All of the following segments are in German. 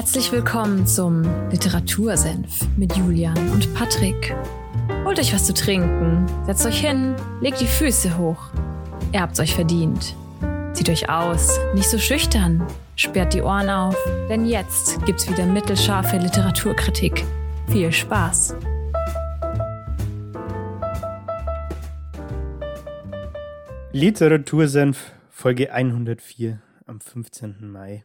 Herzlich willkommen zum Literatursenf mit Julian und Patrick. Holt euch was zu trinken, setzt euch hin, legt die Füße hoch. Ihr habt's euch verdient. Zieht euch aus, nicht so schüchtern, sperrt die Ohren auf, denn jetzt gibt's wieder mittelscharfe Literaturkritik. Viel Spaß! Literatursenf Folge 104 am 15. Mai.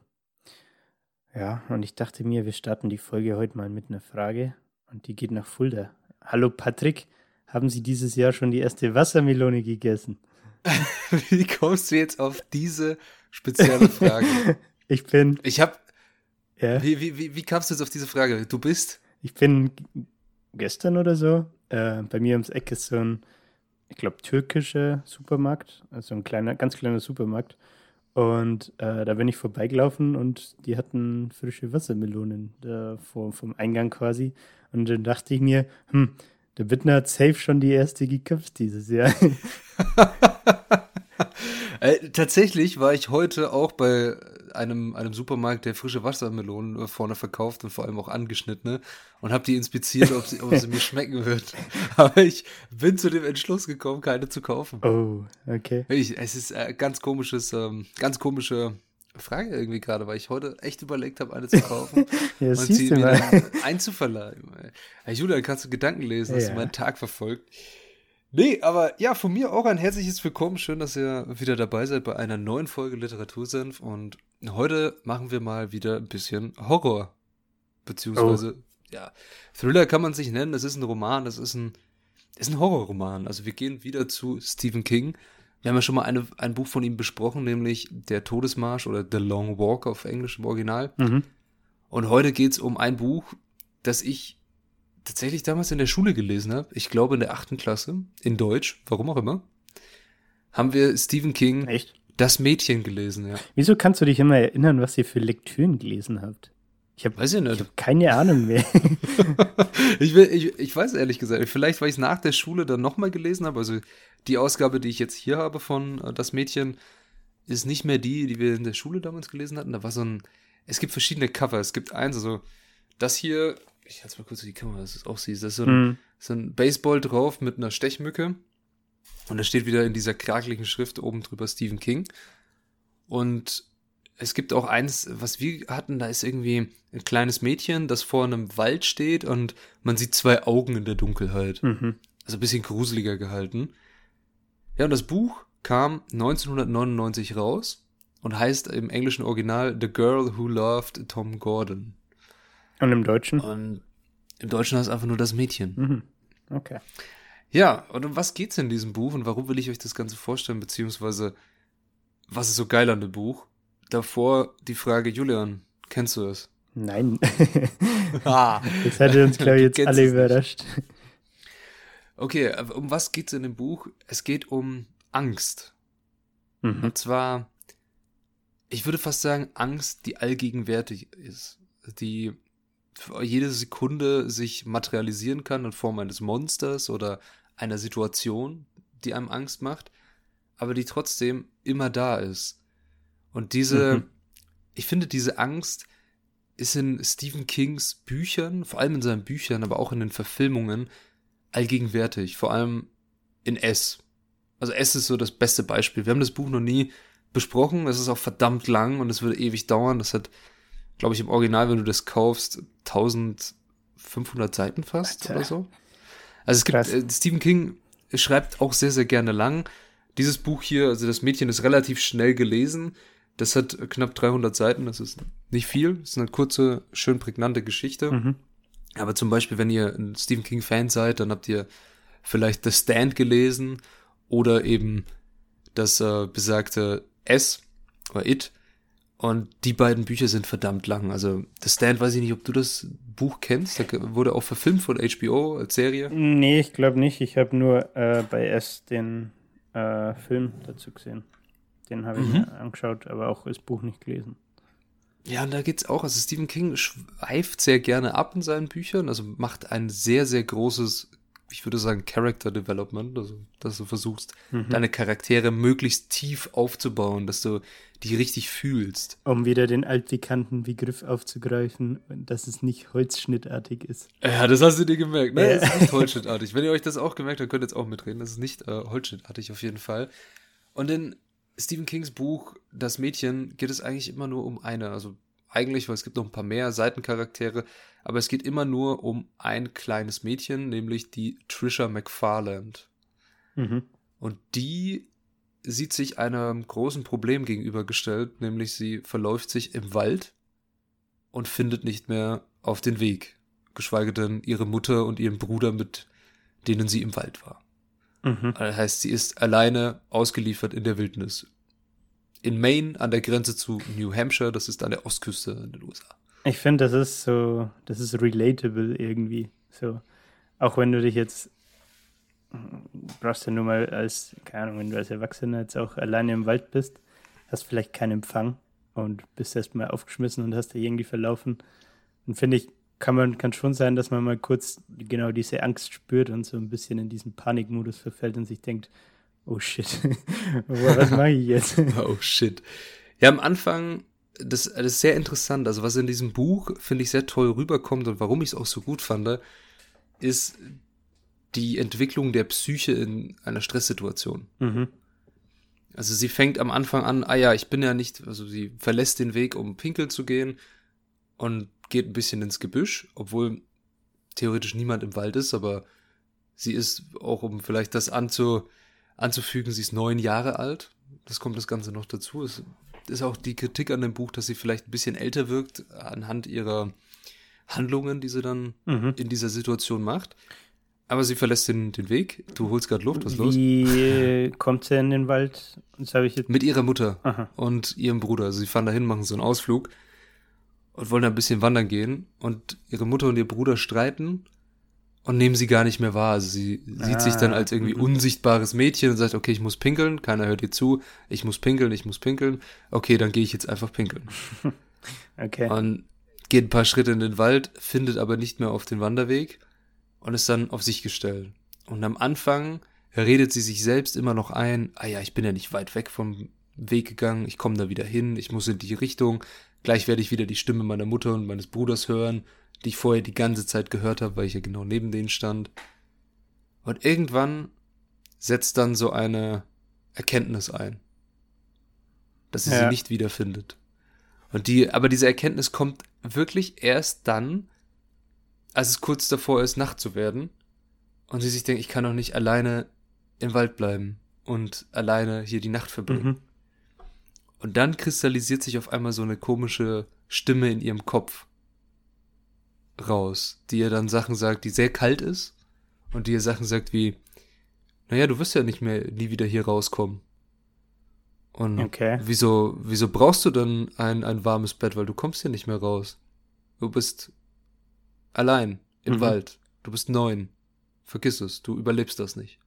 Ja, und ich dachte mir, wir starten die Folge heute mal mit einer Frage und die geht nach Fulda. Hallo Patrick, haben Sie dieses Jahr schon die erste Wassermelone gegessen? Wie kommst du jetzt auf diese spezielle Frage? ich bin. Ich hab. Ja? Wie, wie, wie, wie kamst du jetzt auf diese Frage? Du bist? Ich bin gestern oder so. Äh, bei mir ums Eck ist so ein, ich glaube, türkischer Supermarkt, also ein kleiner, ganz kleiner Supermarkt. Und äh, da bin ich vorbeigelaufen und die hatten frische Wassermelonen da vor, vom Eingang quasi. Und dann dachte ich mir, hm, der Bittner hat safe schon die erste geköpft dieses Jahr. äh, tatsächlich war ich heute auch bei einem, einem Supermarkt, der frische Wassermelonen äh, vorne verkauft und vor allem auch angeschnittene und habe die inspiziert, ob sie, ob sie mir schmecken wird. Aber ich bin zu dem Entschluss gekommen, keine zu kaufen. Oh, okay. Ich, es ist äh, ganz komisches, ähm, ganz komische Frage irgendwie gerade, weil ich heute echt überlegt habe, eine zu kaufen ja, und sie mir einzuverleihen. Hey, Julian, kannst du Gedanken lesen, ja. hast du meinen Tag verfolgt? Nee, aber ja, von mir auch ein herzliches Willkommen. Schön, dass ihr wieder dabei seid bei einer neuen Folge Literatursenf. Und heute machen wir mal wieder ein bisschen Horror. Beziehungsweise, oh. ja, Thriller kann man sich nennen. Es ist ein Roman, es ist ein, ist ein Horrorroman. Also wir gehen wieder zu Stephen King. Wir haben ja schon mal eine, ein Buch von ihm besprochen, nämlich Der Todesmarsch oder The Long Walk auf Englisch im Original. Mhm. Und heute geht es um ein Buch, das ich tatsächlich damals in der Schule gelesen habe, ich glaube in der achten Klasse, in Deutsch, warum auch immer, haben wir Stephen King Echt? Das Mädchen gelesen, ja. Wieso kannst du dich immer erinnern, was ihr für Lektüren gelesen habt? Ich habe hab keine Ahnung mehr. ich, will, ich, ich weiß ehrlich gesagt, vielleicht, weil ich es nach der Schule dann nochmal gelesen habe. Also die Ausgabe, die ich jetzt hier habe von äh, Das Mädchen, ist nicht mehr die, die wir in der Schule damals gelesen hatten. Da war so ein, es gibt verschiedene Cover. Es gibt eins, also das hier ich halte mal kurz die Kamera, dass du es auch siehst. Da ist so ein, mhm. so ein Baseball drauf mit einer Stechmücke. Und da steht wieder in dieser krakeligen Schrift oben drüber Stephen King. Und es gibt auch eins, was wir hatten, da ist irgendwie ein kleines Mädchen, das vor einem Wald steht und man sieht zwei Augen in der Dunkelheit. Mhm. Also ein bisschen gruseliger gehalten. Ja, und das Buch kam 1999 raus und heißt im englischen Original The Girl Who Loved Tom Gordon. Und im Deutschen? Und im Deutschen heißt es einfach nur das Mädchen. Mhm. Okay. Ja, und um was geht's in diesem Buch und warum will ich euch das Ganze vorstellen, beziehungsweise was ist so geil an dem Buch? Davor die Frage, Julian, kennst du das? Nein. ah. Das hätte uns, glaube ich, jetzt alle überrascht. Okay, um was geht's in dem Buch? Es geht um Angst. Mhm. Und zwar, ich würde fast sagen, Angst, die allgegenwärtig ist. Die jede Sekunde sich materialisieren kann in Form eines Monsters oder einer Situation, die einem Angst macht, aber die trotzdem immer da ist. Und diese, mhm. ich finde, diese Angst ist in Stephen Kings Büchern, vor allem in seinen Büchern, aber auch in den Verfilmungen, allgegenwärtig. Vor allem in S. Also S ist so das beste Beispiel. Wir haben das Buch noch nie besprochen. Es ist auch verdammt lang und es würde ewig dauern. Das hat glaube ich, im Original, wenn du das kaufst, 1500 Seiten fast Alter. oder so. Also es gibt, äh, Stephen King schreibt auch sehr, sehr gerne lang. Dieses Buch hier, also das Mädchen ist relativ schnell gelesen. Das hat knapp 300 Seiten, das ist nicht viel. Das ist eine kurze, schön prägnante Geschichte. Mhm. Aber zum Beispiel, wenn ihr ein Stephen King-Fan seid, dann habt ihr vielleicht The Stand gelesen oder eben das äh, besagte S oder It. Und die beiden Bücher sind verdammt lang. Also, The Stand, weiß ich nicht, ob du das Buch kennst. Da wurde auch verfilmt von HBO als Serie. Nee, ich glaube nicht. Ich habe nur äh, bei S den äh, Film dazu gesehen. Den habe ich mhm. mir angeschaut, aber auch das Buch nicht gelesen. Ja, und da geht's auch. Also Stephen King schweift sehr gerne ab in seinen Büchern, also macht ein sehr, sehr großes ich würde sagen, Character Development, also dass du versuchst, mhm. deine Charaktere möglichst tief aufzubauen, dass du die richtig fühlst. Um wieder den altbekannten Begriff aufzugreifen, dass es nicht holzschnittartig ist. Ja, das hast du dir gemerkt, ne? Ja. Das ist nicht holzschnittartig. Wenn ihr euch das auch gemerkt habt, könnt ihr jetzt auch mitreden. Das ist nicht äh, holzschnittartig auf jeden Fall. Und in Stephen Kings Buch Das Mädchen geht es eigentlich immer nur um eine, also eigentlich, weil es gibt noch ein paar mehr Seitencharaktere, aber es geht immer nur um ein kleines Mädchen, nämlich die Trisha McFarland. Mhm. Und die sieht sich einem großen Problem gegenübergestellt, nämlich sie verläuft sich im Wald und findet nicht mehr auf den Weg, geschweige denn ihre Mutter und ihren Bruder, mit denen sie im Wald war. Mhm. Das heißt, sie ist alleine ausgeliefert in der Wildnis. In Maine an der Grenze zu New Hampshire, das ist an der Ostküste in den USA. Ich finde, das ist so, das ist relatable irgendwie. So, auch wenn du dich jetzt brauchst du nur mal als, keine Ahnung, wenn du als Erwachsener jetzt auch alleine im Wald bist, hast vielleicht keinen Empfang und bist erstmal aufgeschmissen und hast dich irgendwie verlaufen. Und finde ich, kann man, kann schon sein, dass man mal kurz genau diese Angst spürt und so ein bisschen in diesen Panikmodus verfällt und sich denkt, oh shit, was mache ich jetzt? oh shit. Ja, am Anfang, das, das ist sehr interessant. Also, was in diesem Buch, finde ich, sehr toll rüberkommt und warum ich es auch so gut fand, ist die Entwicklung der Psyche in einer Stresssituation. Mhm. Also sie fängt am Anfang an, ah ja, ich bin ja nicht, also sie verlässt den Weg, um pinkeln zu gehen und geht ein bisschen ins Gebüsch, obwohl theoretisch niemand im Wald ist, aber sie ist auch, um vielleicht das anzu, anzufügen, sie ist neun Jahre alt. Das kommt das Ganze noch dazu. Es ist auch die Kritik an dem Buch, dass sie vielleicht ein bisschen älter wirkt anhand ihrer Handlungen, die sie dann mhm. in dieser Situation macht. Aber sie verlässt den, den Weg. Du holst gerade Luft. Was ist los? Wie kommt sie in den Wald? Das ich jetzt Mit ihrer Mutter Aha. und ihrem Bruder. Also sie fahren dahin, machen so einen Ausflug und wollen ein bisschen wandern gehen. Und ihre Mutter und ihr Bruder streiten und nehmen sie gar nicht mehr wahr. Also sie ah. sieht sich dann ah. als irgendwie unsichtbares Mädchen und sagt, okay, ich muss pinkeln. Keiner hört ihr zu. Ich muss pinkeln, ich muss pinkeln. Okay, dann gehe ich jetzt einfach pinkeln. okay. Und geht ein paar Schritte in den Wald, findet aber nicht mehr auf den Wanderweg und ist dann auf sich gestellt. Und am Anfang redet sie sich selbst immer noch ein, ah ja, ich bin ja nicht weit weg vom Weg gegangen, ich komme da wieder hin, ich muss in die Richtung, gleich werde ich wieder die Stimme meiner Mutter und meines Bruders hören, die ich vorher die ganze Zeit gehört habe, weil ich ja genau neben denen stand. Und irgendwann setzt dann so eine Erkenntnis ein, dass sie ja. sie nicht wiederfindet. Und die, aber diese Erkenntnis kommt wirklich erst dann, als es kurz davor ist, Nacht zu werden. Und sie sich denkt, ich kann doch nicht alleine im Wald bleiben und alleine hier die Nacht verbringen. Mhm. Und dann kristallisiert sich auf einmal so eine komische Stimme in ihrem Kopf raus, die ihr dann Sachen sagt, die sehr kalt ist und die ihr Sachen sagt wie, naja, du wirst ja nicht mehr nie wieder hier rauskommen. Und okay. wieso, wieso brauchst du dann ein, ein warmes Bett, weil du kommst ja nicht mehr raus. Du bist Allein. Im mhm. Wald. Du bist neun. Vergiss es. Du überlebst das nicht.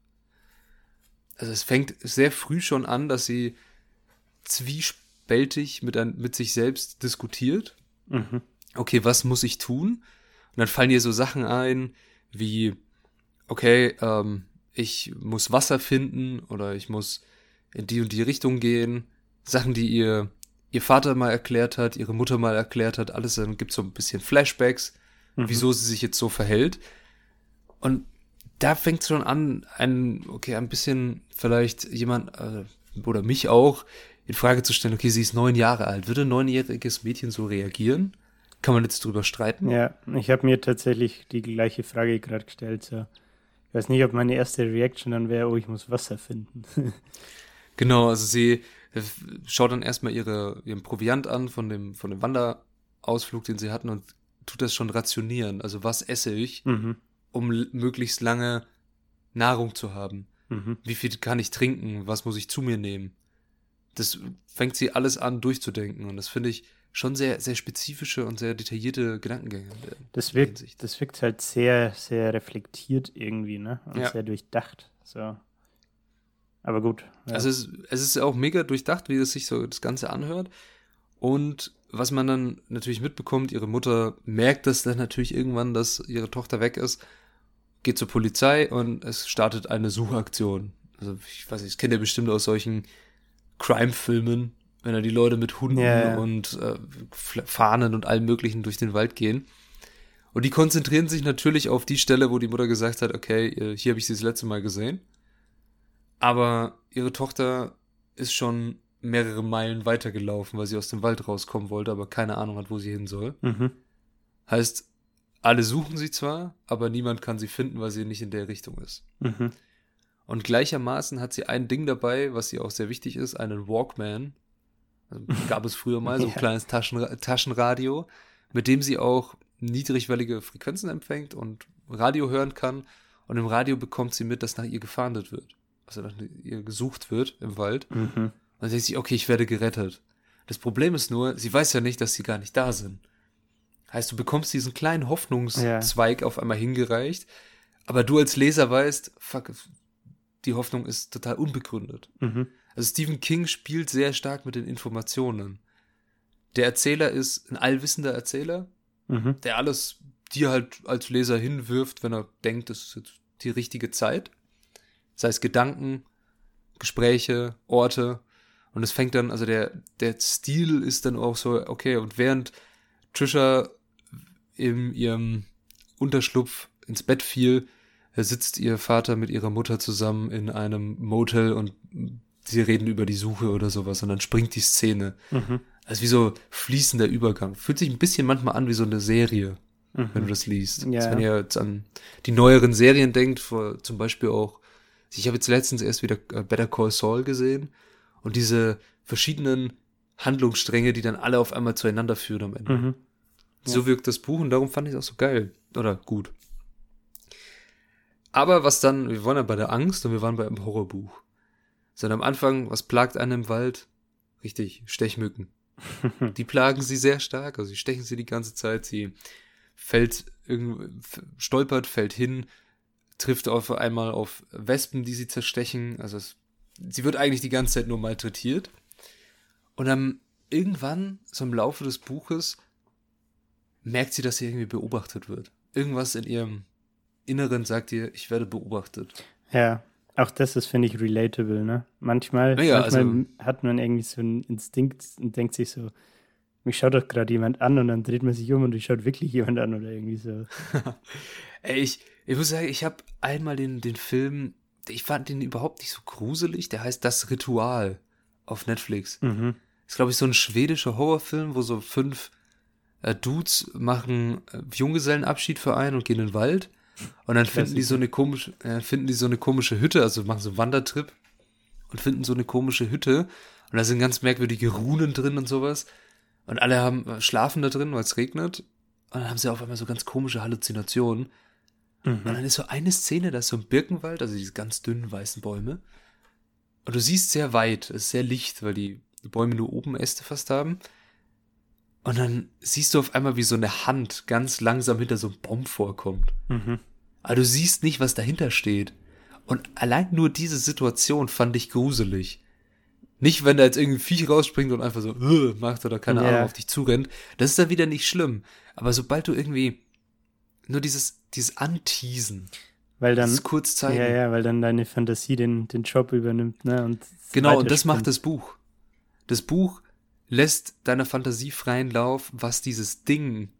Also es fängt sehr früh schon an, dass sie zwiespältig mit, ein, mit sich selbst diskutiert. Mhm. Okay, was muss ich tun? Und dann fallen ihr so Sachen ein, wie, okay, ähm, ich muss Wasser finden oder ich muss in die und die Richtung gehen. Sachen, die ihr, ihr Vater mal erklärt hat, ihre Mutter mal erklärt hat, alles, dann gibt's so ein bisschen Flashbacks mhm. wieso sie sich jetzt so verhält. Und da fängt es schon an, ein, okay, ein bisschen vielleicht jemand äh, oder mich auch in Frage zu stellen, okay, sie ist neun Jahre alt. Würde ein neunjähriges Mädchen so reagieren? Kann man jetzt drüber streiten? Ja, ich habe mir tatsächlich die gleiche Frage gerade gestellt. So. Ich weiß nicht, ob meine erste Reaction dann wäre, oh, ich muss Wasser finden. genau, also sie äh, schaut dann erstmal ihre, ihren Proviant an von dem, von dem Wanderausflug, den sie hatten und tut das schon rationieren. Also was esse ich, mhm. um möglichst lange Nahrung zu haben? Mhm. Wie viel kann ich trinken? Was muss ich zu mir nehmen? Das fängt sie alles an durchzudenken und das finde ich schon sehr, sehr spezifische und sehr detaillierte Gedankengänge. Das wirkt, das wirkt halt sehr, sehr reflektiert irgendwie, ne? Und ja. sehr durchdacht. So. Aber gut. Ja. Also es, es ist auch mega durchdacht, wie es sich so das Ganze anhört. Und was man dann natürlich mitbekommt, ihre Mutter merkt das dann natürlich irgendwann, dass ihre Tochter weg ist geht zur Polizei und es startet eine Suchaktion. Also ich weiß nicht, das kennt ihr bestimmt aus solchen Crime-Filmen, wenn da die Leute mit Hunden ja. und äh, Fahnen und allem möglichen durch den Wald gehen. Und die konzentrieren sich natürlich auf die Stelle, wo die Mutter gesagt hat, okay, äh, hier habe ich sie das letzte Mal gesehen. Aber ihre Tochter ist schon mehrere Meilen weitergelaufen, weil sie aus dem Wald rauskommen wollte, aber keine Ahnung hat, wo sie hin soll. Mhm. Heißt, alle suchen sie zwar, aber niemand kann sie finden, weil sie nicht in der Richtung ist. Mhm. Und gleichermaßen hat sie ein Ding dabei, was ihr auch sehr wichtig ist, einen Walkman. Also gab es früher mal so ein Ja. kleines Taschenra Taschenradio, mit dem sie auch niedrigwellige Frequenzen empfängt und Radio hören kann. Und im Radio bekommt sie mit, dass nach ihr gefahndet wird. Also nach ihr gesucht wird im Wald. Mhm. Und dann denkt sie, okay, ich werde gerettet. Das Problem ist nur, sie weiß ja nicht, dass sie gar nicht da sind. Heißt, du bekommst diesen kleinen Hoffnungszweig auf einmal hingereicht, aber du als Leser weißt, fuck, die Hoffnung ist total unbegründet. Mhm. Also Stephen King spielt sehr stark mit den Informationen. Der Erzähler ist ein allwissender Erzähler, Mhm. der alles dir halt als Leser hinwirft, wenn er denkt, das ist jetzt die richtige Zeit. Sei es Gedanken, Gespräche, Orte. Und es fängt dann, also der, der Stil ist dann auch so, okay, und während Trisha in ihrem Unterschlupf ins Bett fiel, sitzt ihr Vater mit ihrer Mutter zusammen in einem Motel und sie reden über die Suche oder sowas und dann springt die Szene. Mhm. Also wie so fließender Übergang. Fühlt sich ein bisschen manchmal an wie so eine Serie, Mhm. wenn du das liest. Ja. Also wenn ihr jetzt an die neueren Serien denkt, vor, zum Beispiel auch, ich habe jetzt letztens erst wieder äh, Better Call Saul gesehen und diese verschiedenen Handlungsstränge, die dann alle auf einmal zueinander führen am Ende. Mhm. So wirkt das Buch und darum fand ich es auch so geil. Oder gut. Aber was dann, wir waren ja bei der Angst und wir waren bei einem Horrorbuch. Sondern am Anfang, was plagt einen im Wald? Richtig, Stechmücken. Die plagen sie sehr stark, also sie stechen sie die ganze Zeit, sie fällt stolpert, fällt hin, trifft auf einmal auf Wespen, die sie zerstechen, also es, sie wird eigentlich die ganze Zeit nur malträtiert. Und dann irgendwann, so im Laufe des Buches, merkt sie, dass sie irgendwie beobachtet wird. Irgendwas in ihrem Inneren sagt ihr, ich werde beobachtet. Ja, auch das ist, finde ich, relatable, ne? Manchmal, Ja, manchmal also- hat man irgendwie so einen Instinkt und denkt sich so, mich schaut doch gerade jemand an und dann dreht man sich um und es schaut wirklich jemand an oder irgendwie so. Ey, ich, ich muss sagen, ich habe einmal den, den Film, ich fand den überhaupt nicht so gruselig, der heißt Das Ritual auf Netflix. Mhm. Ist, glaube ich, so ein schwedischer Horrorfilm, wo so fünf äh, Dudes machen äh, Junggesellenabschied für einen und gehen in den Wald. Und dann finden die so eine komische, äh, finden die so eine komische Hütte, also machen so einen Wandertrip und finden so eine komische Hütte. Und da sind ganz merkwürdige Runen drin und sowas. Und alle haben schlafen da drin, weil es regnet. Und dann haben sie auf einmal so ganz komische Halluzinationen. Und Mhm. dann ist so eine Szene, da ist so ein Birkenwald, also diese ganz dünnen weißen Bäume. Und du siehst sehr weit, es ist sehr licht, weil die Bäume nur oben Äste fast haben. Und dann siehst du auf einmal, wie so eine Hand ganz langsam hinter so einem Baum vorkommt. Mhm. Aber du siehst nicht, was dahinter steht. Und allein nur diese Situation fand ich gruselig. Nicht, wenn da jetzt irgendwie ein Viech rausspringt und einfach so macht oder keine Ja. Ahnung auf dich zurennt. Das ist dann wieder nicht schlimm. Aber sobald du irgendwie nur dieses, dieses Anteasen, Weil dann, dieses kurz zeigen. ja, ja, weil dann deine Fantasie den, den Job übernimmt, ne? Und Genau, und das macht das Buch. Das Buch lässt deiner Fantasie freien Lauf, was dieses Ding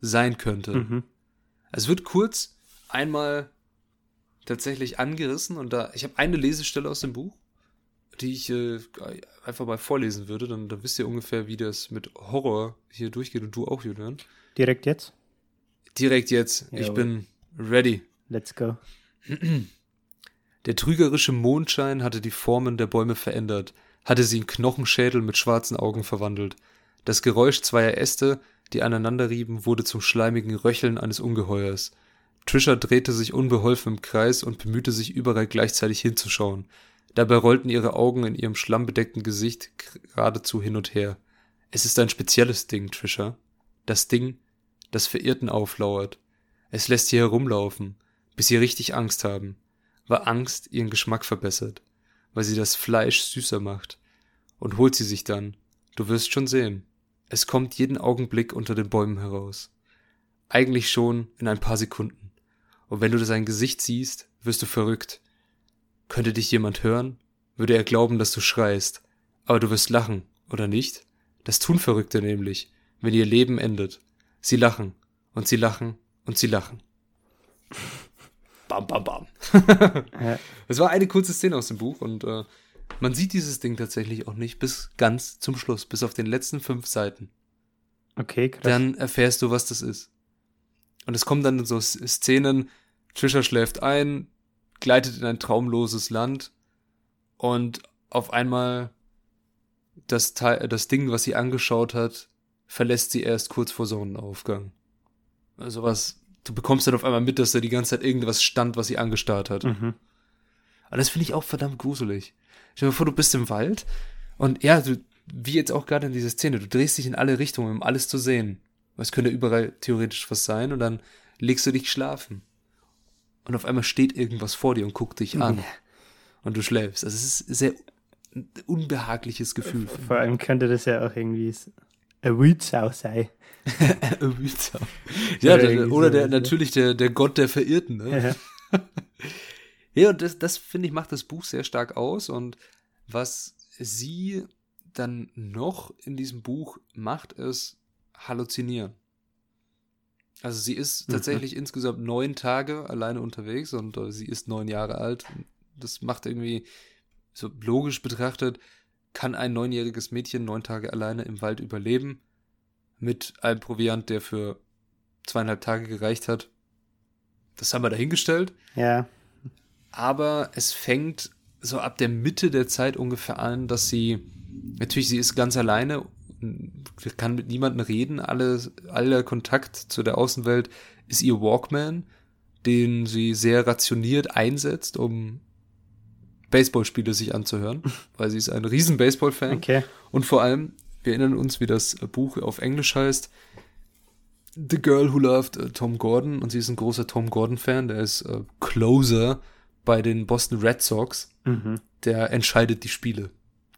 sein könnte. Mhm. Es wird kurz einmal tatsächlich angerissen und da, ich habe eine Lesestelle aus dem Buch, die ich äh, einfach mal vorlesen würde, dann, dann wisst ihr ungefähr, wie das mit Horror hier durchgeht und du auch, Julian. Direkt jetzt? Direkt jetzt, ich Jawohl. bin ready. Let's go. Der trügerische Mondschein hatte die Formen der Bäume verändert, hatte sie in Knochenschädel mit schwarzen Augen verwandelt. Das Geräusch zweier Äste, die aneinanderrieben, wurde zum schleimigen Röcheln eines Ungeheuers. Trisha drehte sich unbeholfen im Kreis und bemühte sich überall gleichzeitig hinzuschauen. Dabei rollten ihre Augen in ihrem schlammbedeckten Gesicht geradezu hin und her. Es ist ein spezielles Ding, Trisha. Das Ding, das Verirrten auflauert. Es lässt sie herumlaufen, bis sie richtig Angst haben weil Angst ihren Geschmack verbessert, weil sie das Fleisch süßer macht. Und holt sie sich dann. Du wirst schon sehen. Es kommt jeden Augenblick unter den Bäumen heraus. Eigentlich schon in ein paar Sekunden. Und wenn du sein Gesicht siehst, wirst du verrückt. Könnte dich jemand hören, würde er glauben, dass du schreist. Aber du wirst lachen, oder nicht? Das tun Verrückte nämlich, wenn ihr Leben endet. Sie lachen, und sie lachen, und sie lachen. Bam, bam, bam. Das war eine kurze Szene aus dem Buch und äh, man sieht dieses Ding tatsächlich auch nicht bis ganz zum Schluss, bis auf den letzten fünf Seiten. Okay, krass. Dann erfährst du, was das ist. Und es kommen dann so Szenen, Trisha schläft ein, gleitet in ein traumloses Land und auf einmal das, Teil, das Ding, was sie angeschaut hat, verlässt sie erst kurz vor Sonnenaufgang. Also was, du bekommst dann auf einmal mit, dass da die ganze Zeit irgendwas stand, was sie angestarrt hat. Mhm. Aber das finde ich auch verdammt gruselig. Stell dir vor, du bist im Wald und ja, du, wie jetzt auch gerade in dieser Szene, du drehst dich in alle Richtungen, um alles zu sehen. Es könnte überall theoretisch was sein und dann legst du dich schlafen. Und auf einmal steht irgendwas vor dir und guckt dich an. Und du schläfst. Also es ist ein sehr unbehagliches Gefühl. Vor allem könnte das ja auch irgendwie ein Wildsau sein. ein Wildsau. Ja, oder, der, oder der, natürlich der, der Gott der Verirrten. Ne? Ja. ja, und das, das finde ich macht das Buch sehr stark aus. Und was sie dann noch in diesem Buch macht, ist halluzinieren. Also sie ist mhm. tatsächlich mhm. insgesamt neun Tage alleine unterwegs und äh, sie ist neun Jahre alt. Das macht irgendwie, so logisch betrachtet, kann ein neunjähriges Mädchen neun Tage alleine im Wald überleben, mit einem Proviant, der für zweieinhalb Tage gereicht hat. Das haben wir dahingestellt. Ja. Aber es fängt so ab der Mitte der Zeit ungefähr an, dass sie, natürlich, sie ist ganz alleine kann mit niemandem reden, alle, aller Kontakt zu der Außenwelt ist ihr Walkman, den sie sehr rationiert einsetzt, um Baseballspiele sich anzuhören, weil sie ist ein riesen Baseball-Fan. Okay. Und vor allem, wir erinnern uns, wie das Buch auf Englisch heißt, The Girl Who Loved uh, Tom Gordon und sie ist ein großer Tom Gordon-Fan, der ist uh, Closer bei den Boston Red Sox. Mhm. Der entscheidet die Spiele,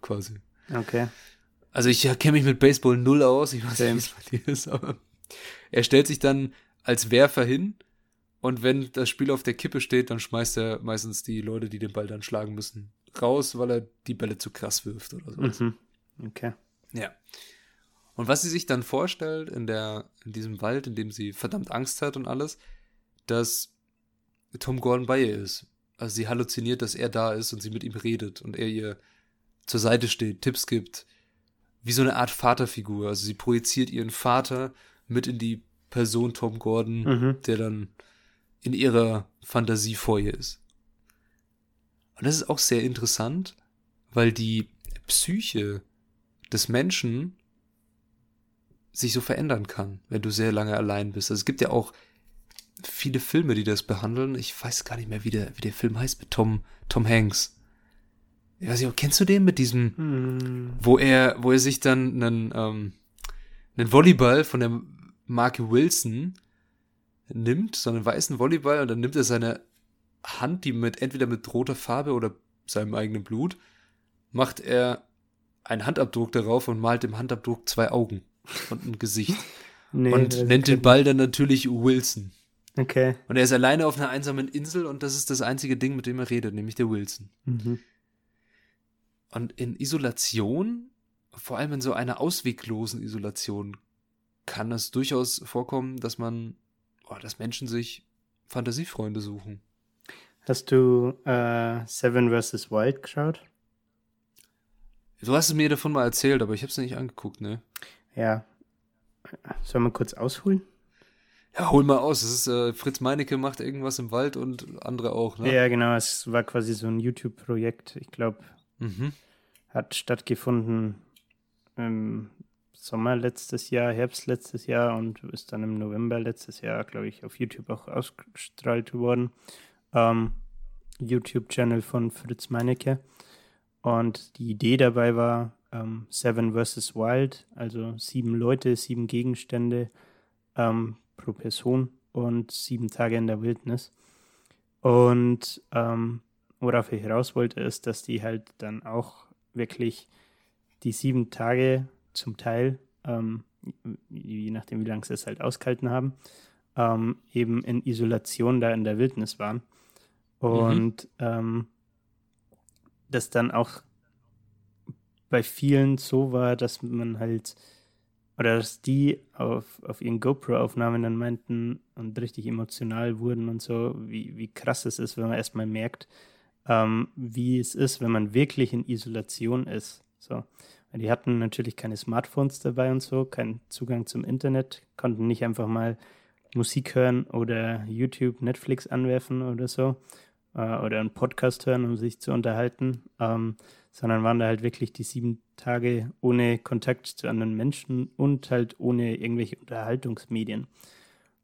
quasi. Okay. Also ich kenne mich mit Baseball null aus, ich weiß nicht, wie es bei dir ist, aber er stellt sich dann als Werfer hin und wenn das Spiel auf der Kippe steht, dann schmeißt er meistens die Leute, die den Ball dann schlagen müssen, raus, weil er die Bälle zu krass wirft oder so. Mhm. Okay. Ja. Und was sie sich dann vorstellt in der, in diesem Wald, in dem sie verdammt Angst hat und alles, dass Tom Gordon bei ihr ist. Also sie halluziniert, dass er da ist und sie mit ihm redet und er ihr zur Seite steht, Tipps gibt, wie so eine Art Vaterfigur. Also sie projiziert ihren Vater mit in die Person Tom Gordon, mhm. der dann in ihrer Fantasie vor ihr ist. Und das ist auch sehr interessant, weil die Psyche des Menschen sich so verändern kann, wenn du sehr lange allein bist. Also es gibt ja auch viele Filme, die das behandeln. Ich weiß gar nicht mehr, wie der, wie der Film heißt mit Tom, Tom Hanks ich weiß nicht, kennst du den mit diesem, hm. wo er, wo er sich dann einen, ähm, einen Volleyball von der Marke Wilson nimmt, so einen weißen Volleyball, und dann nimmt er seine Hand, die mit entweder mit roter Farbe oder seinem eigenen Blut, macht er einen Handabdruck darauf und malt im Handabdruck zwei Augen und ein Gesicht. nee, und nennt den Ball dann natürlich Wilson. Okay. Und er ist alleine auf einer einsamen Insel und das ist das einzige Ding, mit dem er redet, nämlich der Wilson. Mhm. Und in Isolation, vor allem in so einer ausweglosen Isolation, kann es durchaus vorkommen, dass man, oh, dass Menschen sich Fantasiefreunde suchen. Hast du äh, Seven vs. Wild geschaut? Du hast es mir davon mal erzählt, aber ich habe es nicht angeguckt, ne? Ja. Sollen wir kurz ausholen? Ja, hol mal aus. Es ist äh, Fritz Meinecke macht irgendwas im Wald und andere auch, ne? Ja, genau. Es war quasi so ein YouTube-Projekt. Ich glaube, Mhm. Hat stattgefunden im Sommer letztes Jahr, Herbst letztes Jahr und ist dann im November letztes Jahr, glaube ich, auf YouTube auch ausgestrahlt worden. Ähm, YouTube-Channel von Fritz Meinecke. Und die Idee dabei war ähm, Seven vs. Wild, also sieben Leute, sieben Gegenstände ähm, pro Person und sieben Tage in der Wildnis. Und ähm, worauf ich raus wollte, ist, dass die halt dann auch wirklich die sieben Tage zum Teil, ähm, je nachdem, wie lange sie es halt ausgehalten haben, ähm, eben in Isolation da in der Wildnis waren. Und mhm. das dann auch bei vielen so war, dass man halt, oder dass die auf, auf ihren GoPro-Aufnahmen dann meinten und richtig emotional wurden und so, wie, wie krass es ist, wenn man erstmal merkt, ähm, wie es ist, wenn man wirklich in Isolation ist. So. Die hatten natürlich keine Smartphones dabei und so, keinen Zugang zum Internet, konnten nicht einfach mal Musik hören oder YouTube, Netflix anwerfen oder so äh, oder einen Podcast hören, um sich zu unterhalten, ähm, sondern waren da halt wirklich die sieben Tage ohne Kontakt zu anderen Menschen und halt ohne irgendwelche Unterhaltungsmedien.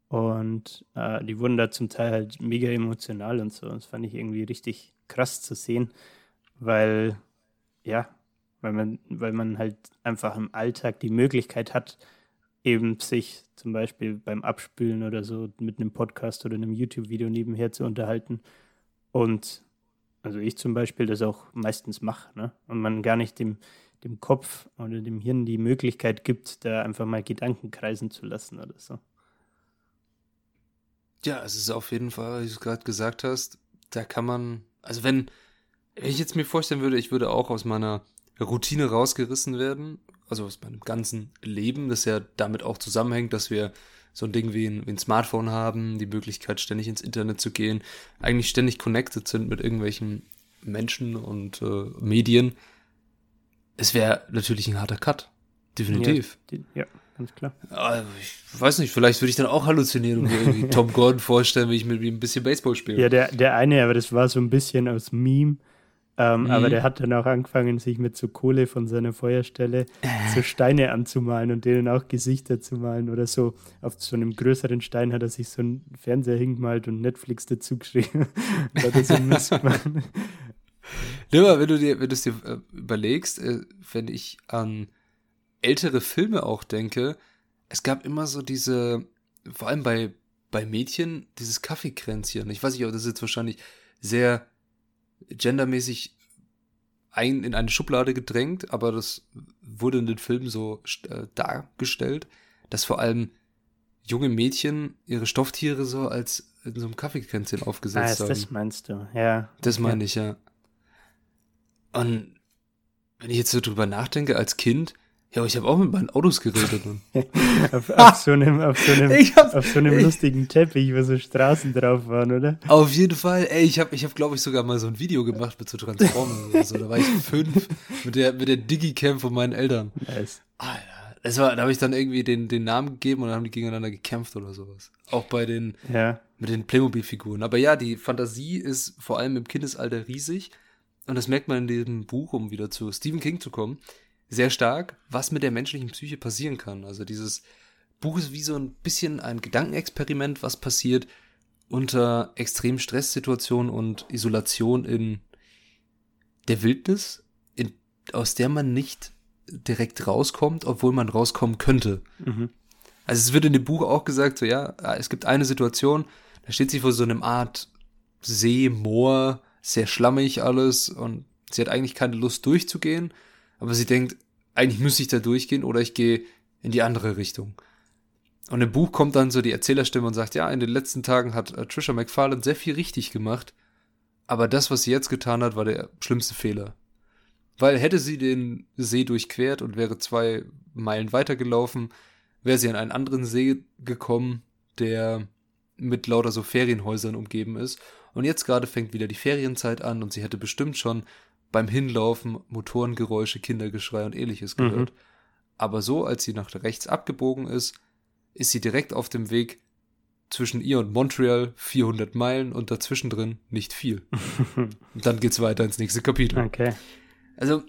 Und äh, die wurden da zum Teil halt mega emotional und so. Das fand ich irgendwie richtig krass zu sehen, weil, ja, weil man, weil man halt einfach im Alltag die Möglichkeit hat, eben sich zum Beispiel beim Abspülen oder so mit einem Podcast oder einem YouTube-Video nebenher zu unterhalten. Und also ich zum Beispiel das auch meistens mache, ne? Und man gar nicht dem, dem Kopf oder dem Hirn die Möglichkeit gibt, da einfach mal Gedanken kreisen zu lassen oder so. Ja, es ist auf jeden Fall, wie du es gerade gesagt hast, da kann man, also wenn, wenn ich jetzt mir vorstellen würde, ich würde auch aus meiner Routine rausgerissen werden, also aus meinem ganzen Leben, das ja damit auch zusammenhängt, dass wir so ein Ding wie ein, wie ein Smartphone haben, die Möglichkeit ständig ins Internet zu gehen, eigentlich ständig connected sind mit irgendwelchen Menschen und äh, Medien. Es wäre natürlich ein harter Cut. Definitiv. Ja, ja ganz klar. Also ich weiß nicht, vielleicht würde ich dann auch halluzinieren und mir irgendwie Tom Gordon vorstellen, wie ich mit ihm ein bisschen Baseball spiele. Ja, der, der eine, aber das war so ein bisschen aus Meme ähm, mhm. Aber der hat dann auch angefangen, sich mit so Kohle von seiner Feuerstelle so Steine anzumalen und denen auch Gesichter zu malen oder so. Auf so einem größeren Stein hat er sich so einen Fernseher hingemalt und Netflix dazu geschrieben. hat das so Nimmer, wenn du dir, wenn du es dir äh, überlegst, äh, wenn ich an ältere Filme auch denke, es gab immer so diese, vor allem bei, bei Mädchen, dieses Kaffeekränzchen. Ich weiß nicht, ob das jetzt wahrscheinlich sehr gendermäßig ein, in eine Schublade gedrängt, aber das wurde in den Filmen so äh, dargestellt, dass vor allem junge Mädchen ihre Stofftiere so als in so einem Kaffeekränzchen aufgesetzt ah, haben. Das meinst du, ja. Das meine ich, ja. Und wenn ich jetzt so drüber nachdenke, als Kind, ja, aber ich habe auch mit meinen Autos geredet. auf, auf, so einem, auf so einem, auf so einem lustigen Teppich, wo so Straßen drauf waren, oder? Auf jeden Fall. Ey, ich habe, ich hab, glaube ich, sogar mal so ein Video gemacht mit so Transformern oder so. Da war ich fünf mit der, mit der Digicam von meinen Eltern. Nice. Alter. Das war, da habe ich dann irgendwie den, den Namen gegeben und dann haben die gegeneinander gekämpft oder sowas. Auch bei den, ja. mit den Playmobil-Figuren. Aber ja, die Fantasie ist vor allem im Kindesalter riesig. Und das merkt man in diesem Buch, um wieder zu Stephen King zu kommen sehr stark, was mit der menschlichen Psyche passieren kann. Also dieses Buch ist wie so ein bisschen ein Gedankenexperiment, was passiert unter extremen Stresssituationen und Isolation in der Wildnis, in, aus der man nicht direkt rauskommt, obwohl man rauskommen könnte. Mhm. Also es wird in dem Buch auch gesagt, so ja, es gibt eine Situation, da steht sie vor so einem Art See, Moor, sehr schlammig alles und sie hat eigentlich keine Lust durchzugehen aber sie denkt, eigentlich müsste ich da durchgehen oder ich gehe in die andere Richtung. Und im Buch kommt dann so die Erzählerstimme und sagt, ja, in den letzten Tagen hat äh, Trisha McFarlane sehr viel richtig gemacht, aber das, was sie jetzt getan hat, war der schlimmste Fehler. Weil hätte sie den See durchquert und wäre zwei Meilen weitergelaufen, wäre sie an einen anderen See gekommen, der mit lauter so Ferienhäusern umgeben ist. Und jetzt gerade fängt wieder die Ferienzeit an und sie hätte bestimmt schon beim Hinlaufen Motorengeräusche, Kindergeschrei und ähnliches gehört. Mhm. Aber so, als sie nach rechts abgebogen ist, ist sie direkt auf dem Weg zwischen ihr und Montreal 400 Meilen und dazwischen drin nicht viel. und dann geht's weiter ins nächste Kapitel. Okay. Also,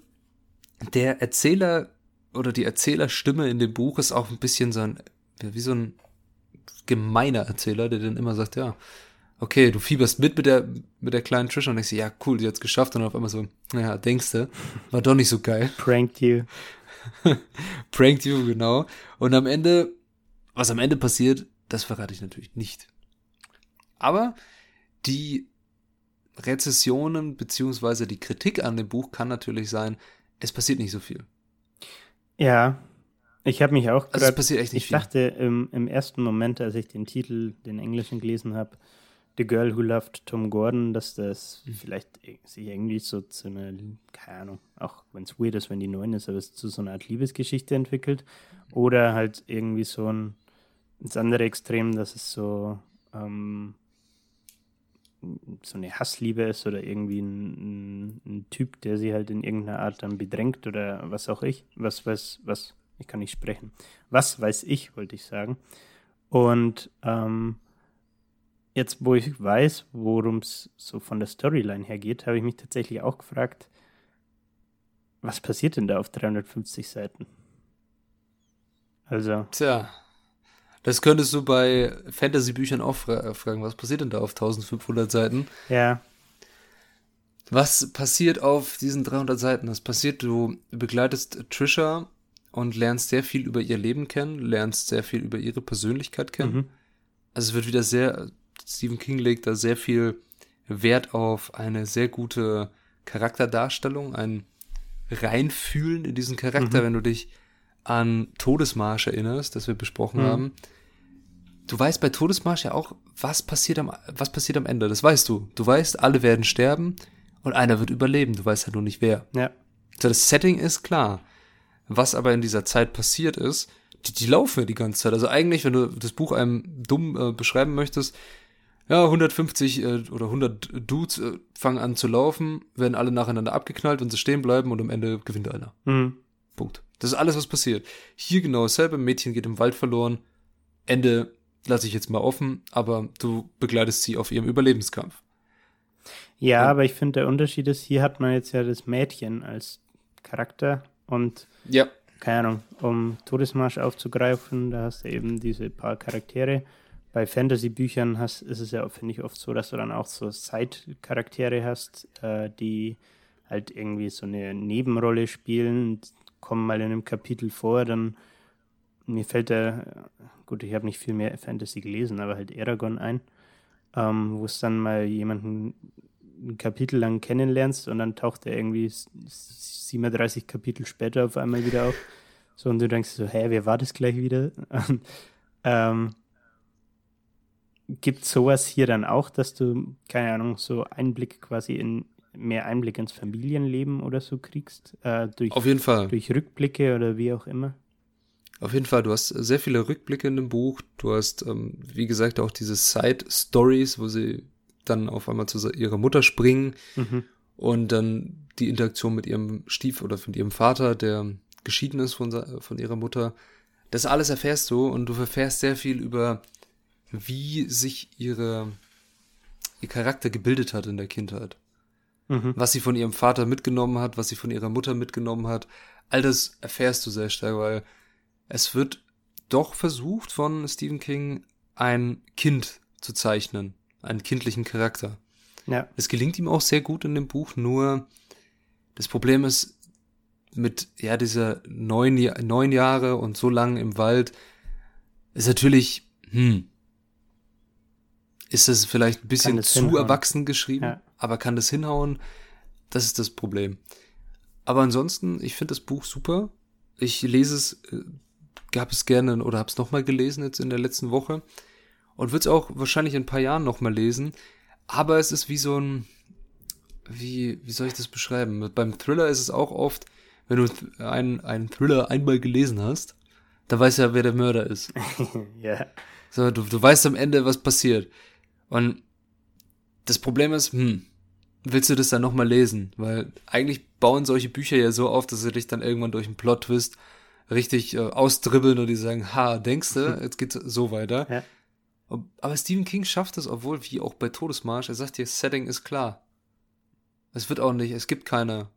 der Erzähler oder die Erzählerstimme in dem Buch ist auch ein bisschen so ein, wie so ein gemeiner Erzähler, der dann immer sagt, ja, okay, du fieberst mit mit der, mit der kleinen Trisha und denkst ja, cool, die hat's geschafft. Und auf einmal so, naja, denkst du, war doch nicht so geil. Pranked you. Pranked you, genau. Und am Ende, was am Ende passiert, das verrate ich natürlich nicht. Aber die Rezessionen beziehungsweise die Kritik an dem Buch kann natürlich sein, es passiert nicht so viel. Ja, Ich habe mich auch also es passiert echt nicht Ich viel. dachte im, im, ersten Moment, als ich den Titel, den Englischen gelesen habe, The Girl Who Loved Tom Gordon, dass das mhm. vielleicht sich irgendwie so zu einer, keine Ahnung, auch wenn es weird ist, wenn die neun ist, aber es zu so einer Art Liebesgeschichte entwickelt. Oder halt irgendwie so ein, das andere Extrem, dass es so, ähm, so eine Hassliebe ist oder irgendwie ein, ein, ein, Typ, der sie halt in irgendeiner Art dann bedrängt oder was auch ich, was, was, was, ich kann nicht sprechen. Was weiß ich, wollte ich sagen. Und ähm, jetzt, wo ich weiß, worum es so von der Storyline her geht, habe ich mich tatsächlich auch gefragt, was passiert denn da auf 350 Seiten? Also. Tja, das könntest du bei Fantasy-Büchern auch fra fragen. Was passiert denn da auf 1500 Seiten? Ja. Was passiert auf diesen 300 Seiten? Das passiert, du begleitest Trisha und lernst sehr viel über ihr Leben kennen, lernst sehr viel über ihre Persönlichkeit kennen. Mhm. Also es wird wieder sehr, Stephen King legt da sehr viel Wert auf eine sehr gute Charakterdarstellung, ein Reinfühlen in diesen Charakter, mhm. wenn du dich an Todesmarsch erinnerst, das wir besprochen mhm. haben. Du weißt bei Todesmarsch ja auch, was passiert am, was passiert am Ende. Das weißt du. Du weißt, alle werden sterben und einer wird überleben. Du weißt ja nur nicht wer. Ja. So, das Setting ist klar. Was aber in dieser Zeit passiert ist, die, die laufen ja die ganze Zeit. Also eigentlich, wenn du das Buch einem dumm äh, beschreiben möchtest, ja, 150 äh, oder 100 Dudes äh, fangen an zu laufen, werden alle nacheinander abgeknallt, wenn sie stehen bleiben und am Ende gewinnt einer. Mhm. Punkt. Das ist alles, was passiert. Hier genau dasselbe. Mädchen geht im Wald verloren. Ende lasse ich jetzt mal offen, aber du begleitest sie auf ihrem Überlebenskampf. Ja, und, aber ich finde, der Unterschied ist, hier hat man jetzt ja das Mädchen als Charakter und ja. keine Ahnung, um Todesmarsch aufzugreifen, da hast du eben diese paar Charaktere. Bei Fantasy-Büchern ist es ja, finde ich, oft so, dass du dann auch so Side-Charaktere hast, äh, die halt irgendwie so eine Nebenrolle spielen, kommen mal in einem Kapitel vor, dann mir fällt der, gut, ich habe nicht viel mehr Fantasy gelesen, aber halt Aragon ein, ähm, wo es dann mal jemanden ein Kapitel lang kennenlernst und dann taucht er irgendwie 37 Kapitel später auf einmal wieder auf. So, und du denkst so, hä, wer war das gleich wieder? ähm, gibt sowas hier dann auch, dass du, keine Ahnung, so Einblick quasi in mehr Einblick ins Familienleben oder so kriegst? Äh, durch, Auf jeden Fall. Durch Rückblicke oder wie auch immer? Auf jeden Fall, du hast sehr viele Rückblicke in dem Buch. Du hast, ähm, wie gesagt, auch diese Side-Stories, wo sie dann auf einmal zu ihrer Mutter springen mhm. und dann die Interaktion mit ihrem Stief oder mit ihrem Vater, der geschieden ist von, von ihrer Mutter. Das alles erfährst du und du erfährst sehr viel über, wie sich ihre, ihr Charakter gebildet hat in der Kindheit mhm. was sie von ihrem Vater mitgenommen hat, was sie von ihrer Mutter mitgenommen hat. All das erfährst du sehr stark, weil es wird doch versucht von Stephen King ein Kind zu zeichnen, einen kindlichen Charakter. Ja. Es gelingt ihm auch sehr gut in dem Buch, nur das Problem ist, mit ja dieser neun, neun Jahre und so lang im Wald ist natürlich, hm, ist es vielleicht ein bisschen zu hinhauen. erwachsen geschrieben, ja. aber kann das hinhauen? Das ist das Problem. Aber ansonsten, ich finde das Buch super. Ich lese es, äh, gab es gerne oder habe es nochmal gelesen jetzt in der letzten Woche und würde es auch wahrscheinlich in ein paar Jahren nochmal lesen. Aber es ist wie so ein, wie, wie soll ich das beschreiben? Beim Thriller ist es auch oft, wenn du einen, einen Thriller einmal gelesen hast, da weißt du ja, wer der Mörder ist. ja. So, du, du weißt am Ende, was passiert. Und das Problem ist, hm, willst du das dann nochmal lesen? Weil eigentlich bauen solche Bücher ja so auf, dass sie dich dann irgendwann durch einen Plot-Twist richtig äh, ausdribbeln und die sagen, ha, denkst du, jetzt geht's so weiter. Ja. Aber Stephen King schafft es, obwohl, wie auch bei Todesmarsch, er sagt dir, Setting ist klar. Es wird auch nicht, es gibt keine,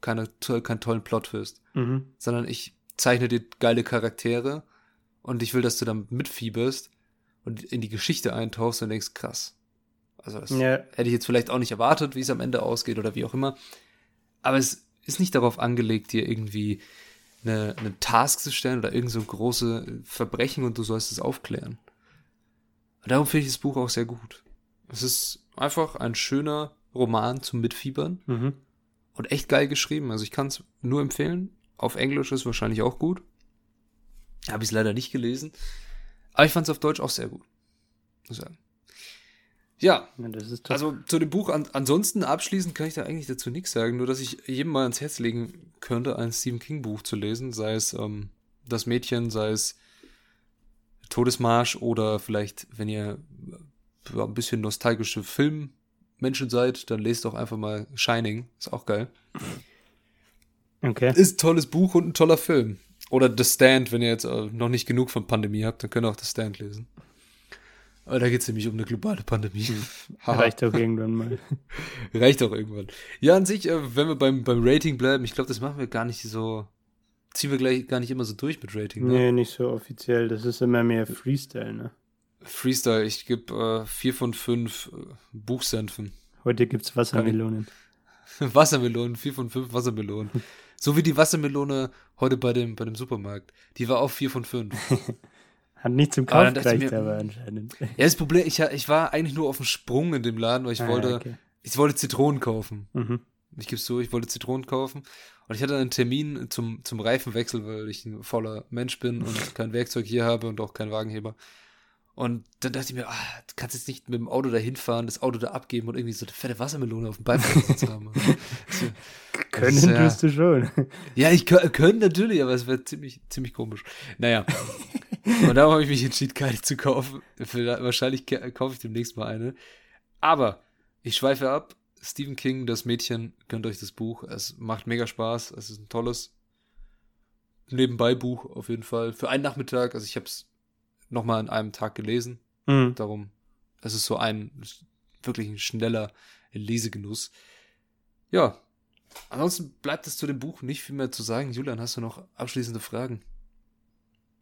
keine, keinen tollen Plot-Twist. Mhm. Sondern ich zeichne dir geile Charaktere und ich will, dass du dann mitfieberst und in die Geschichte eintauchst und denkst, krass. Also das ja. hätte ich jetzt vielleicht auch nicht erwartet, wie es am Ende ausgeht oder wie auch immer. Aber es ist nicht darauf angelegt, dir irgendwie eine, eine Task zu stellen oder irgend so große Verbrechen und du sollst es aufklären. Und darum finde ich das Buch auch sehr gut. Es ist einfach ein schöner Roman zum Mitfiebern mhm. und echt geil geschrieben. Also ich kann es nur empfehlen. Auf Englisch ist wahrscheinlich auch gut. Habe ich es leider nicht gelesen. Aber ich fand es auf Deutsch auch sehr gut. Muss sagen. Ja, ja also zu dem Buch an, ansonsten abschließend kann ich da eigentlich dazu nichts sagen, nur dass ich jedem mal ans Herz legen könnte, ein Stephen King Buch zu lesen, sei es ähm, Das Mädchen, sei es Todesmarsch oder vielleicht, wenn ihr äh, ein bisschen nostalgische Filmmenschen seid, dann lest doch einfach mal Shining, ist auch geil. Okay. Ist ein tolles Buch und ein toller Film. Oder The Stand, wenn ihr jetzt äh, noch nicht genug von Pandemie habt, dann könnt ihr auch The Stand lesen. Aber da geht es nämlich um eine globale Pandemie. Hm. Reicht auch irgendwann mal. Reicht auch irgendwann. Ja, an sich, äh, wenn wir beim, beim Rating bleiben, ich glaube, das machen wir gar nicht so, ziehen wir gleich gar nicht immer so durch mit Rating. Ne? Nee, nicht so offiziell. Das ist immer mehr Freestyle, ne? Freestyle, ich gebe äh, vier von fünf äh, Buchsenfen. Heute gibt's Wassermelonen. Wassermelonen, vier von fünf Wassermelonen. So wie die Wassermelone heute bei dem, bei dem Supermarkt. Die war auch vier von fünf. Hat nicht zum Kauf gereicht, aber anscheinend. Ja, das Problem, ich, ich war eigentlich nur auf dem Sprung in dem Laden, weil ich ah, wollte, okay. ich wollte Zitronen kaufen. Mhm. Ich gebe so, ich wollte Zitronen kaufen. Und ich hatte einen Termin zum, zum Reifenwechsel, weil ich ein voller Mensch bin und kein Werkzeug hier habe und auch keinen Wagenheber. Und dann dachte ich mir, ah, du kannst jetzt nicht mit dem Auto dahin fahren, das Auto da abgeben und irgendwie so eine fette Wassermelone auf dem Beifahrersitz haben. Können ist, tust du schon. Ja, ich können natürlich, aber es wäre ziemlich, ziemlich komisch. Naja. Und darum habe ich mich entschieden, keine zu kaufen. Wahrscheinlich kaufe ich demnächst mal eine. Aber ich schweife ab. Stephen King, das Mädchen, gönnt euch das Buch. Es macht mega Spaß. Es ist ein tolles Nebenbei-Buch auf jeden Fall. Für einen Nachmittag. Also ich habe es nochmal an einem Tag gelesen. Mhm. Darum, es ist so ein wirklich ein schneller Lesegenuss. Ja, ansonsten bleibt es zu dem Buch nicht viel mehr zu sagen. Julian, hast du noch abschließende Fragen?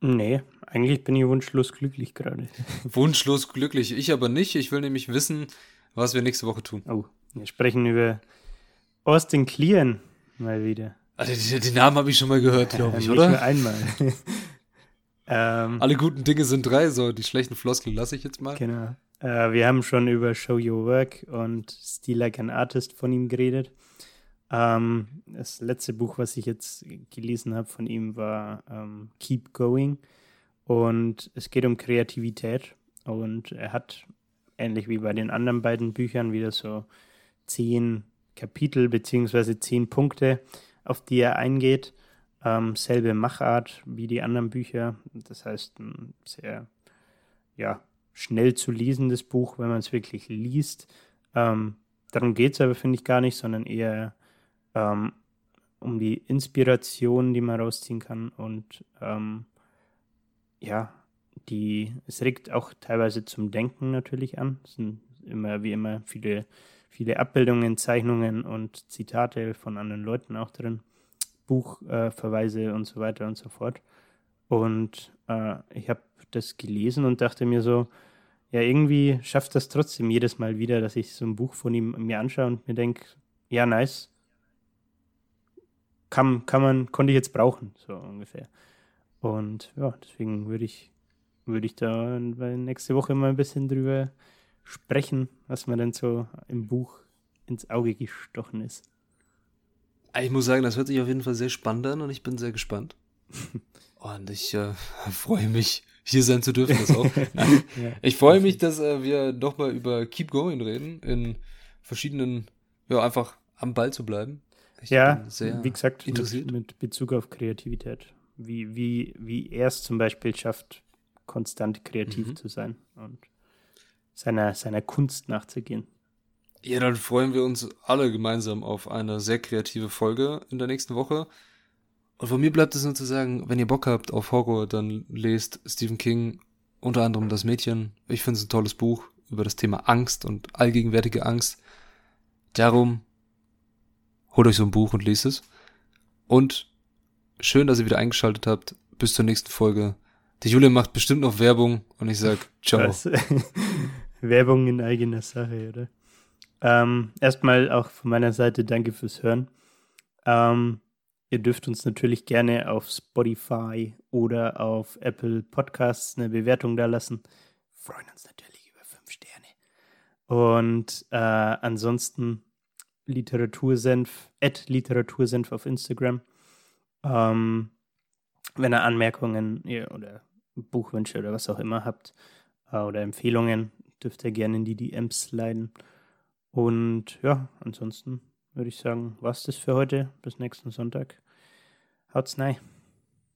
Nee, eigentlich bin ich wunschlos glücklich gerade. Wunschlos glücklich, ich aber nicht. Ich will nämlich wissen, was wir nächste Woche tun. Oh, wir sprechen über Austin Kleon mal wieder. Also, den, den Namen habe ich schon mal gehört, glaube ich, oder? Nur einmal. Ähm, Alle guten Dinge sind drei, so die schlechten Floskeln lasse ich jetzt mal. Genau. Äh, wir haben schon über Show Your Work und Still Like an Artist von ihm geredet. Ähm, das letzte Buch, was ich jetzt gelesen habe von ihm, war ähm, Keep Going. Und es geht um Kreativität. Und er hat, ähnlich wie bei den anderen beiden Büchern, wieder so zehn Kapitel beziehungsweise zehn Punkte, auf die er eingeht. Ähm, selbe Machart wie die anderen Bücher. Das heißt, ein sehr ja, schnell zu lesendes Buch, wenn man es wirklich liest. Ähm, darum geht es aber, finde ich, gar nicht, sondern eher ähm, um die Inspiration, die man rausziehen kann. Und ähm, ja, die, es regt auch teilweise zum Denken natürlich an. Es sind immer, wie immer, viele, viele Abbildungen, Zeichnungen und Zitate von anderen Leuten auch drin. Buchverweise äh, und so weiter und so fort. Und äh, ich habe das gelesen und dachte mir so, ja, irgendwie schafft das trotzdem jedes Mal wieder, dass ich so ein Buch von ihm mir anschaue und mir denke, ja, nice. Kann, kann man, konnte ich jetzt brauchen, so ungefähr. Und ja, deswegen würde ich, würde ich da nächste Woche mal ein bisschen drüber sprechen, was mir denn so im Buch ins Auge gestochen ist. Ich muss sagen, das hört sich auf jeden Fall sehr spannend an und ich bin sehr gespannt. Und ich äh, freue mich, hier sein zu dürfen. Das auch. ja. Ich freue mich, dass äh, wir nochmal über Keep Going reden, in verschiedenen, ja, einfach am Ball zu bleiben. Ich ja, wie gesagt, mit, mit, Bezug auf Kreativität. Wie, wie, wie er es zum Beispiel schafft, konstant kreativ mhm. zu sein und seiner, seiner Kunst nachzugehen. Ja, dann freuen wir uns alle gemeinsam auf eine sehr kreative Folge in der nächsten Woche. Und von mir bleibt es nur zu sagen, wenn ihr Bock habt auf Horror, dann lest Stephen King unter anderem Das Mädchen. Ich finde es ein tolles Buch über das Thema Angst und allgegenwärtige Angst. Darum holt euch so ein Buch und lest es. Und schön, dass ihr wieder eingeschaltet habt. Bis zur nächsten Folge. Die Julia macht bestimmt noch Werbung und ich sag ciao. Werbung in eigener Sache, oder? Ähm, erstmal auch von meiner Seite danke fürs Hören. Ähm, ihr dürft uns natürlich gerne auf Spotify oder auf Apple Podcasts eine Bewertung da lassen. Freuen uns natürlich über fünf Sterne. Und äh, ansonsten Literatursenf, at Literatursenf auf Instagram. Ähm, Wenn ihr Anmerkungen oder Buchwünsche oder was auch immer habt äh, oder Empfehlungen, dürft ihr gerne in die DMs leiden. Und ja, ansonsten würde ich sagen, was das für heute. Bis nächsten Sonntag. Haut's rein.